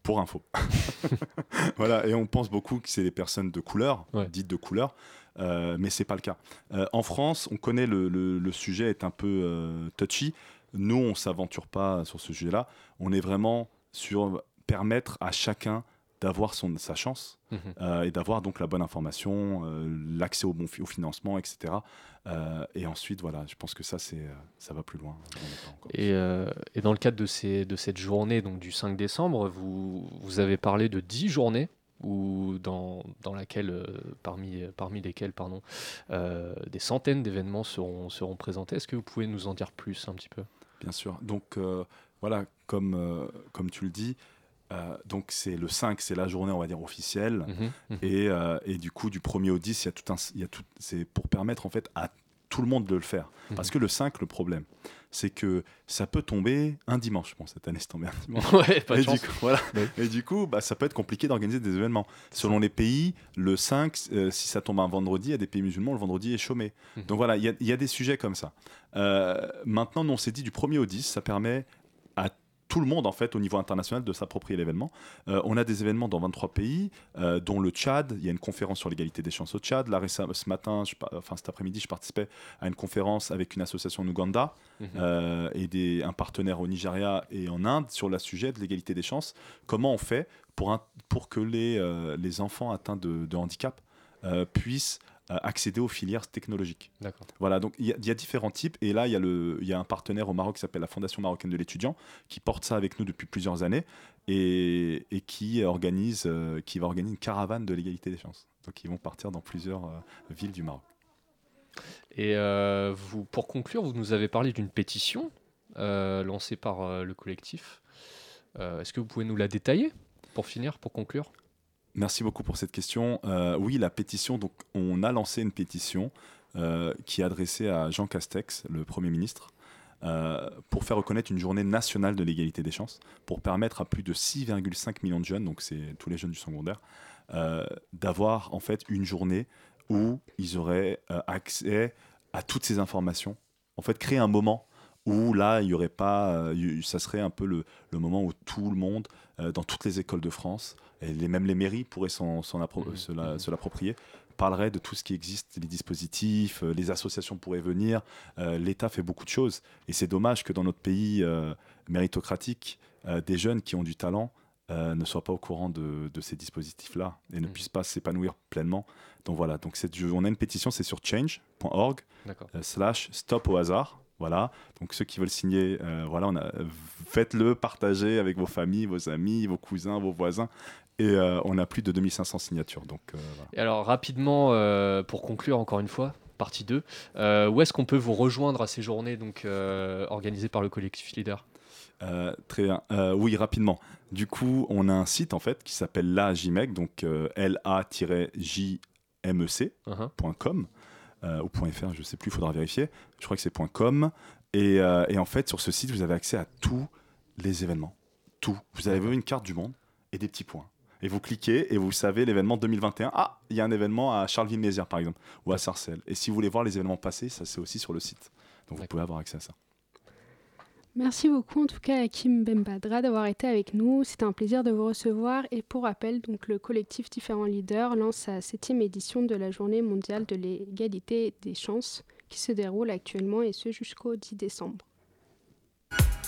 Pour info. voilà, et on pense beaucoup que c'est les personnes de couleur, Ouais. dites de couleur, euh, mais c'est pas le cas. En France, on connaît le, le- le sujet est un peu touchy. Nous, on s'aventure pas sur ce sujet-là. On est vraiment sur permettre à chacun d'avoir son sa chance Mhm. euh, et d'avoir donc la bonne information, euh, l'accès au bon fi- au financement, etc. Euh, et ensuite, voilà, je pense que ça, c'est ça va plus loin. Et, et dans le cadre de, ces, de cette journée donc du 5 décembre, vous, vous avez parlé de 10 journées dans, dans laquelle, euh, parmi, parmi lesquelles pardon, euh, des centaines d'événements seront, seront présentés. Est-ce que vous pouvez nous en dire plus un petit peu? Bien sûr. Donc euh, voilà, comme, euh, comme tu le dis, euh, donc c'est le 5, c'est la journée, on va dire, officielle. Mhm, mhm. Et, euh, et du coup, du 1er au 10, il y a tout un, il y a tout, c'est pour permettre en fait à tout le monde de le faire. Parce Mhm. que le 5, le problème, c'est que ça peut tomber un dimanche. Bon, cette année, c'est tombé un dimanche. Ouais, pas de et, du coup, voilà. Et du coup, bah, ça peut être compliqué d'organiser des événements. Selon les pays, le 5, euh, si ça tombe un vendredi, il y a des pays musulmans, le vendredi est chômé. Mhm. Donc voilà, il y, a- il y a des sujets comme ça. Euh, maintenant, on s'est dit du 1er au 10, ça permet tout le monde, en fait, au niveau international, de s'approprier l'événement. Euh, on a des événements dans 23 pays, euh, dont le Tchad. Il y a une conférence sur l'égalité des chances au Tchad. Là, ce matin, je enfin cet après-midi, je participais à une conférence avec une association en Ouganda Mhm. euh, et des, un partenaire au Nigeria et en Inde sur le sujet de l'égalité des chances. Comment on fait pour, un- pour que les, les enfants atteints de, de handicap puissent accéder aux filières technologiques voilà, donc il y, a- il y a différents types. Et là, il y, a y un partenaire au Maroc qui s'appelle la Fondation marocaine de l'étudiant, qui porte ça avec nous depuis plusieurs années et, et qui, organise, euh, qui va organiser une caravane de l'égalité des chances. Donc ils vont partir dans plusieurs euh, villes du Maroc. Et euh, vous, pour conclure, vous nous avez parlé d'une pétition euh, lancée par euh, le collectif. Euh, Est-ce que vous pouvez nous la détailler pour finir, pour conclure? Merci beaucoup pour cette question. Euh, oui, la pétition, donc on a lancé une pétition euh, qui est adressée à Jean Castex, le Premier ministre, euh, pour faire reconnaître une journée nationale de l'égalité des chances, pour permettre à plus de 6,5 millions de jeunes, donc c'est tous les jeunes du secondaire, d'avoir en fait une journée où ils auraient accès à toutes ces informations. En fait, créer un moment où là, il y aurait pas, ça serait un peu le, moment où tout le monde, dans toutes les écoles de France, et les, même les mairies pourraient s'en, s'en appro- se, la- Mhm. se l'approprier, parlerait de tout ce qui existe, les dispositifs, euh, les associations pourraient venir. Euh, L'État fait beaucoup de choses, et c'est dommage que dans notre pays euh, méritocratique, des jeunes qui ont du talent ne soient pas au courant de, de ces dispositifs-là et ne puissent pas s'épanouir pleinement. Donc voilà, donc on a une pétition, c'est sur change.org slash stop au hasard. Voilà, donc ceux qui veulent signer, euh, voilà, on a, faites-le, partagez avec vos familles, vos amis, vos cousins, vos voisins. Et euh, on a plus de 2500 signatures. Donc euh, voilà. Et alors, rapidement, euh, pour conclure encore une fois, partie 2, euh, où est-ce qu'on peut vous rejoindre à ces journées donc, organisées par le collectif Leader? Très bien. Oui, rapidement. Du coup, on a un site en fait qui s'appelle la JMEC, donc la-jmec.com euh, ou .fr, je sais plus, il faudra vérifier. Je crois que c'est .com. Et, et en fait, sur ce site, vous avez accès à tous les événements. Tout. Vous avez une carte du monde et des petits points. Et vous cliquez et vous savez l'événement 2021. Ah, il y a un événement à Charleville-Mézières, par exemple, ou à Sarcelles. Et si vous voulez voir les événements passés, ça c'est aussi sur le site. Donc vous pouvez avoir accès à ça. Merci beaucoup en tout cas à Kim Bembadra d'avoir été avec nous. C'était un plaisir de vous recevoir. Et pour rappel, donc, le collectif Différents Leaders lance sa septième édition de la Journée mondiale de l'égalité des chances qui se déroule actuellement et ce jusqu'au 10 décembre.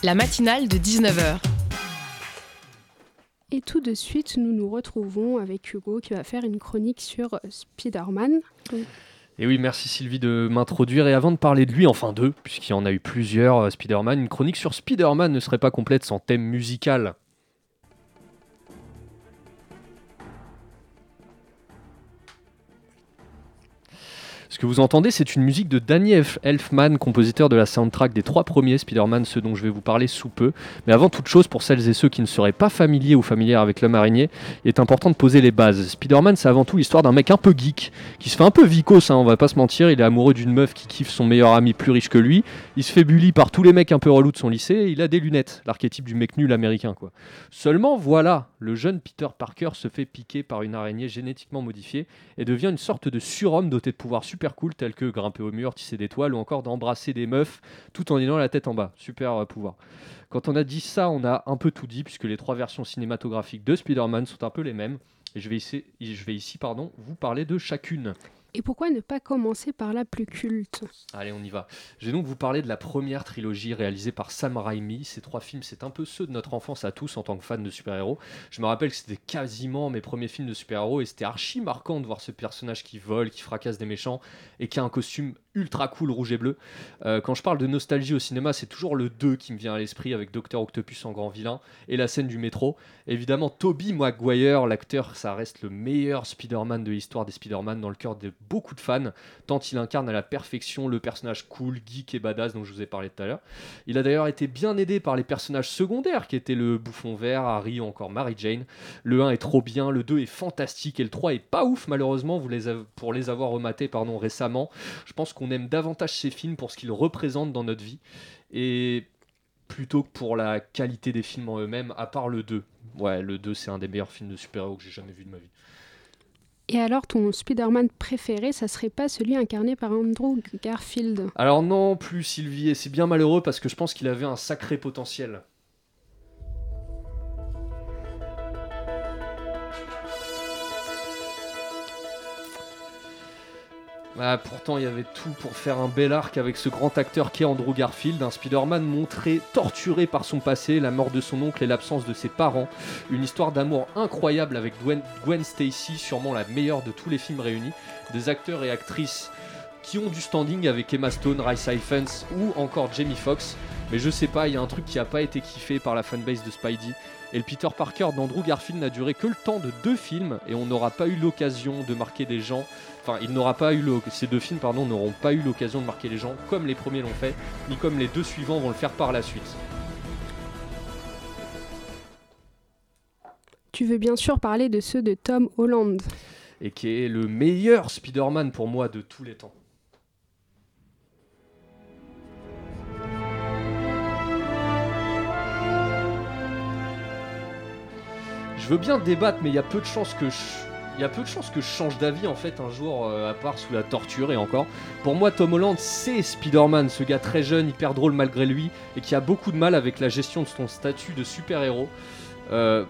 La matinale de 19h. Et tout de suite, nous nous retrouvons avec Hugo qui va faire une chronique sur euh, Spider-Man. Et oui, merci Sylvie de m'introduire. Et avant de parler de lui, enfin d'eux, puisqu'il y en a eu plusieurs, euh, Spider-Man, une chronique sur Spider-Man ne serait pas complète sans thème musical. Que vous entendez, c'est une musique de Danny Elf- Elfman, compositeur de la soundtrack des trois premiers Spider-Man, ceux dont je vais vous parler sous peu. Mais avant toute chose, pour celles et ceux qui ne seraient pas familiers ou familières avec l'homme araignée, il est important de poser les bases. Spider-Man, c'est avant tout l'histoire d'un mec un peu geek, qui se fait un peu vicos, hein, on va pas se mentir. Il est amoureux d'une meuf qui kiffe son meilleur ami plus riche que lui. Il se fait bully par tous les mecs un peu relous de son lycée. Et il a des lunettes, l'archétype du mec nul américain. Seulement, voilà, le jeune Peter Parker se fait piquer par une araignée génétiquement modifiée et devient une sorte de surhomme doté de pouvoirs super cool tels que grimper au mur, tisser des toiles ou encore d'embrasser des meufs tout en ayant la tête en bas. Super euh, pouvoir. Quand on a dit ça, on a un peu tout dit puisque les trois versions cinématographiques de Spider-Man sont un peu les mêmes. Et je vais ici, je vais ici pardon, vous parler de chacune. Et pourquoi ne pas commencer par la plus culte Allez, on y va. Je vais donc vous parler de la première trilogie réalisée par Sam Raimi. Ces trois films, c'est un peu ceux de notre enfance à tous en tant que fans de super-héros. Je me rappelle que c'était quasiment mes premiers films de super-héros et c'était archi marquant de voir ce personnage qui vole, qui fracasse des méchants et qui a un costume ultra cool rouge et bleu. Euh, quand je parle de nostalgie au cinéma, c'est toujours le 2 qui me vient à l'esprit avec Docteur Octopus en grand vilain et la scène du métro. Évidemment, Toby Maguire, l'acteur, ça reste le meilleur Spider-Man de l'histoire des Spider-Man dans le cœur de beaucoup de fans, tant il incarne à la perfection le personnage cool, geek et badass dont je vous ai parlé tout à l'heure. Il a d'ailleurs été bien aidé par les personnages secondaires qui étaient le bouffon vert, Harry ou encore Mary Jane. Le 1 est trop bien, le 2 est fantastique et le 3 est pas ouf malheureusement pour les avoir rematés pardon, récemment. Je pense qu'on aime davantage ces films pour ce qu'ils représentent dans notre vie et plutôt que pour la qualité des films en eux-mêmes, à part le 2. Ouais, le 2 c'est un des meilleurs films de super-héros que j'ai jamais vu de ma vie. Et alors, ton Spider-Man préféré, ça serait pas celui incarné par Andrew Garfield? Alors non plus Sylvie, c'est bien malheureux parce que je pense qu'il avait un sacré potentiel. Ah, pourtant, il y avait tout pour faire un bel arc avec ce grand acteur qu'est Andrew Garfield, un Spider-Man montré torturé par son passé, la mort de son oncle et l'absence de ses parents. Une histoire d'amour incroyable avec Gwen, Stacy, sûrement la meilleure de tous les films réunis. Des acteurs et actrices qui ont du standing avec Emma Stone, Rhys Ifans ou encore Jamie Foxx. Mais je sais pas, il y a un truc qui a pas été kiffé par la fanbase de Spidey. Et le Peter Parker d'Andrew Garfield n'a duré que le temps de deux films et on n'aura pas eu l'occasion de marquer des gens. Enfin, il n'aura pas eu ces deux films, pardon, n'auront pas eu l'occasion de marquer les gens comme les premiers l'ont fait, ni comme les deux suivants vont le faire par la suite. Tu veux bien sûr parler de ceux de Tom Holland. Et qui est le meilleur Spider-Man pour moi de tous les temps. Je veux bien débattre, mais il y a peu de chances que je... Change d'avis en fait un jour, euh, à part sous la torture et encore. Pour moi, Tom Holland, c'est Spider-Man, ce gars très jeune, hyper drôle malgré lui, et qui a beaucoup de mal avec la gestion de son statut de super-héros. Euh,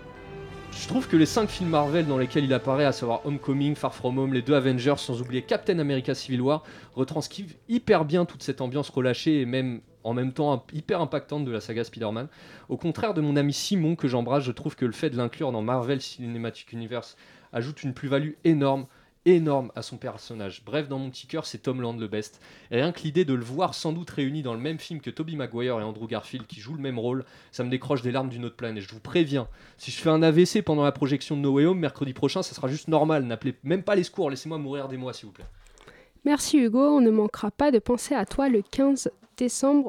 je trouve que les 5 films Marvel dans lesquels il apparaît, à savoir Homecoming, Far From Home, les deux Avengers, sans oublier Captain America Civil War, retranscrivent hyper bien toute cette ambiance relâchée et même en même temps hyper impactante de la saga Spider-Man. Au contraire de mon ami Simon que j'embrasse, je trouve que le fait de l'inclure dans Marvel Cinematic Universe ajoute une plus-value énorme énorme à son personnage. Bref, dans mon petit cœur, c'est Tom Land le best. Et rien que l'idée de le voir sans doute réuni dans le même film que Tobey Maguire et Andrew Garfield qui jouent le même rôle, ça me décroche des larmes d'une autre planète. Je vous préviens, si je fais un AVC pendant la projection de No Way Home mercredi prochain, ça sera juste normal. N'appelez même pas les secours, laissez-moi mourir des mois s'il vous plaît. Merci Hugo, on ne manquera pas de penser à toi le 15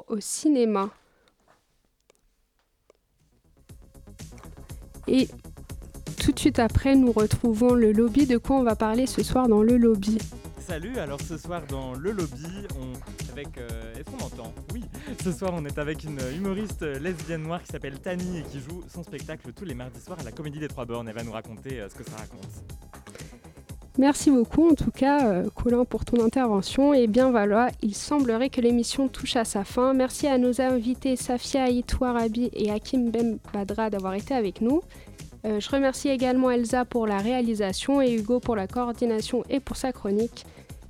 au cinéma. Et tout de suite après, nous retrouvons le lobby. De quoi on va parler ce soir dans le lobby? Salut, alors ce soir dans le lobby, on avec euh, est-ce qu'on Oui, ce soir on est avec une humoriste lesbienne noire qui s'appelle Tani et qui joue son spectacle tous les mardis soirs à la Comédie des Trois Bornes. Elle va nous raconter euh, ce que ça raconte. Merci beaucoup en tout cas euh, Colin pour ton intervention et bien voilà, il semblerait que l'émission touche à sa fin. Merci à nos invités Safia Itouarabi et Hakim Ben Badra d'avoir été avec nous. Euh, je remercie également Elsa pour la réalisation et Hugo pour la coordination et pour sa chronique.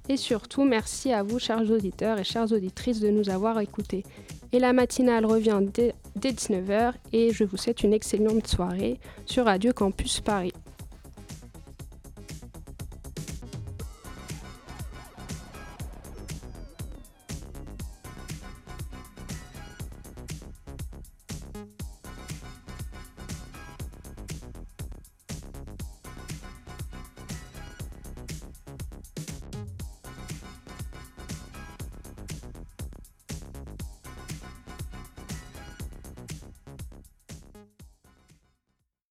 Et surtout, merci à vous, chers auditeurs et chères auditrices, de nous avoir écoutés. Et la matinale revient dès, dès 19h et je vous souhaite une excellente soirée sur Radio Campus Paris.